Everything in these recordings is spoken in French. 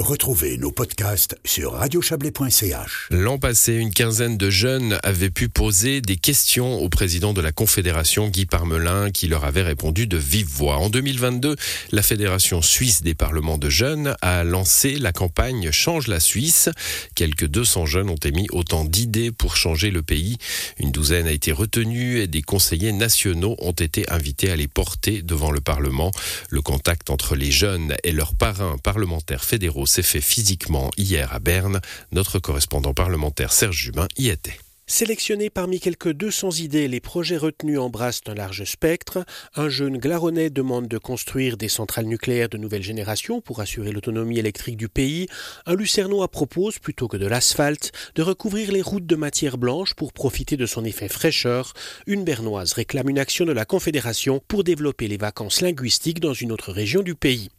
Retrouvez nos podcasts sur radiochablais.ch. L'an passé, une quinzaine de jeunes avaient pu poser des questions au président de la Confédération, Guy Parmelin, qui leur avait répondu de vive voix. En 2022, la Fédération suisse des parlements de jeunes a lancé la campagne Change la Suisse. Quelques 200 jeunes ont émis autant d'idées pour changer le pays. Une douzaine a été retenue et des conseillers nationaux ont été invités à les porter devant le Parlement. Le contact entre les jeunes et leurs parrains parlementaires fédéraux s'est fait physiquement hier à Berne. Notre correspondant parlementaire Serge Jubin y était. Sélectionnés parmi quelques 200 idées, les projets retenus embrassent un large spectre. Un jeune Glaronnais demande de construire des centrales nucléaires de nouvelle génération pour assurer l'autonomie électrique du pays. Un Lucernois propose, plutôt que de l'asphalte, de recouvrir les routes de matière blanche pour profiter de son effet fraîcheur. Une Bernoise réclame une action de la Confédération pour développer les vacances linguistiques dans une autre région du pays.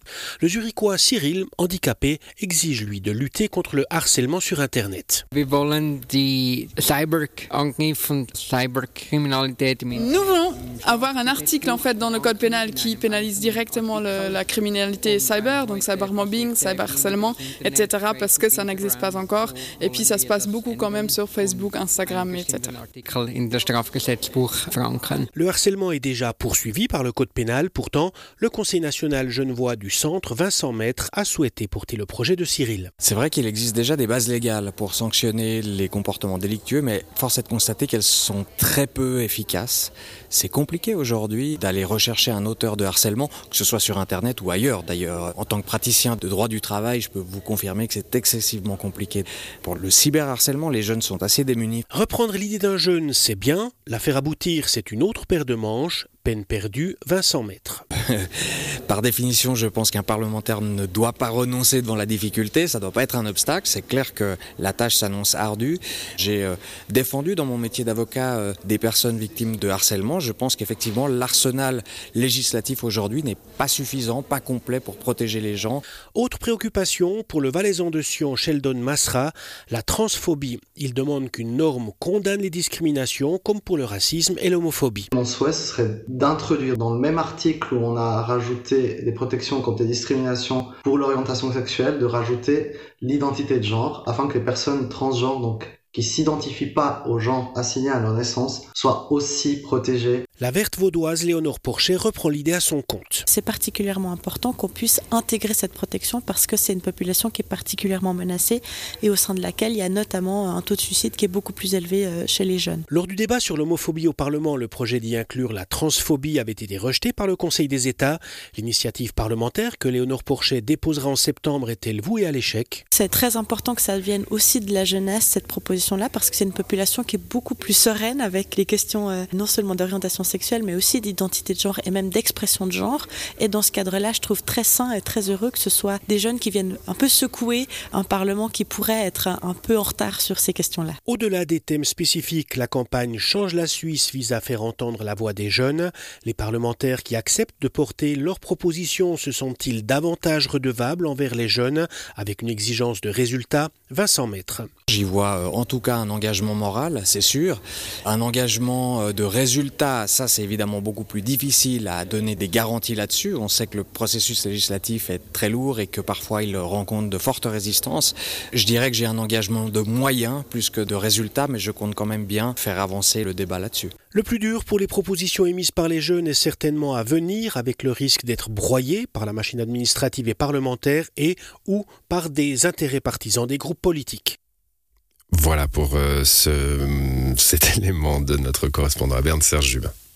Le Zurichois Cyril, handicapé, exige lui de lutter contre le harcèlement sur Internet. Nous voulons avoir un article en fait dans le code pénal qui pénalise directement le, la criminalité cyber, donc cybermobbing, cyberharcèlement, etc. parce que ça n'existe pas encore. Et puis ça se passe beaucoup quand même sur Facebook, Instagram, etc. Le harcèlement est déjà poursuivi par le code pénal. Pourtant, le Conseil national genevois du centre, Vincent Maître, a souhaité porter le projet de Cyril. C'est vrai qu'il existe déjà des bases légales pour sanctionner les comportements délictueux, mais force est de constater qu'elles sont très peu efficaces. C'est compliqué aujourd'hui d'aller rechercher un auteur de harcèlement, que ce soit sur Internet ou ailleurs d'ailleurs. En tant que praticien de droit du travail, je peux vous confirmer que c'est excessivement compliqué. Pour le cyberharcèlement, les jeunes sont assez démunis. Reprendre l'idée d'un jeune, c'est bien. La faire aboutir, c'est une autre paire de manches. Peine perdue, Vincent Maître. Par définition, je pense qu'un parlementaire ne doit pas renoncer devant la difficulté, ça ne doit pas être un obstacle. C'est clair que la tâche s'annonce ardue. J'ai euh, défendu dans mon métier d'avocat euh, des personnes victimes de harcèlement. Je pense qu'effectivement, l'arsenal législatif aujourd'hui n'est pas suffisant, pas complet pour protéger les gens. Autre préoccupation pour le valaisan de Sion, Sheldon Masra, la transphobie. Il demande qu'une norme condamne les discriminations, comme pour le racisme et l'homophobie. Mon souhait, ce serait d'introduire dans le même article où on a rajouté des protections contre les discriminations pour l'orientation sexuelle, de rajouter l'identité de genre, afin que les personnes transgenres, donc qui s'identifient pas au genre assigné à leur naissance, soient aussi protégées la verte vaudoise Léonore Porcher reprend l'idée à son compte. C'est particulièrement important qu'on puisse intégrer cette protection parce que c'est une population qui est particulièrement menacée et au sein de laquelle il y a notamment un taux de suicide qui est beaucoup plus élevé euh, chez les jeunes. Lors du débat sur l'homophobie au Parlement, le projet d'y inclure la transphobie avait été rejeté par le Conseil des États. L'initiative parlementaire que Léonore Porcher déposera en septembre est-elle vouée à l'échec? C'est très important que ça vienne aussi de la jeunesse, cette proposition-là, parce que c'est une population qui est beaucoup plus sereine avec les questions euh, non seulement d'orientation sexuelle, mais aussi d'identité de genre et même d'expression de genre. Et dans ce cadre-là, je trouve très sain et très heureux que ce soit des jeunes qui viennent un peu secouer un Parlement qui pourrait être un peu en retard sur ces questions-là. Au-delà des thèmes spécifiques, la campagne Change la Suisse vise à faire entendre la voix des jeunes. Les parlementaires qui acceptent de porter leurs propositions se sentent-ils davantage redevables envers les jeunes? Avec une exigence de résultat Vincent Maître. J'y vois euh, en tout cas un engagement moral, c'est sûr. Un engagement euh, de résultat, ça c'est évidemment beaucoup plus difficile à donner des garanties là-dessus. On sait que le processus législatif est très lourd et que parfois il rencontre de fortes résistances. Je dirais que j'ai un engagement de moyens plus que de résultats, mais je compte quand même bien faire avancer le débat là-dessus. Le plus dur pour les propositions émises par les jeunes est certainement à venir, avec le risque d'être broyé par la machine administrative et parlementaire et ou par des intérêts partisans des groupes politiques. Voilà pour euh, ce, cet élément de notre correspondant à Berne, Serge Jubin.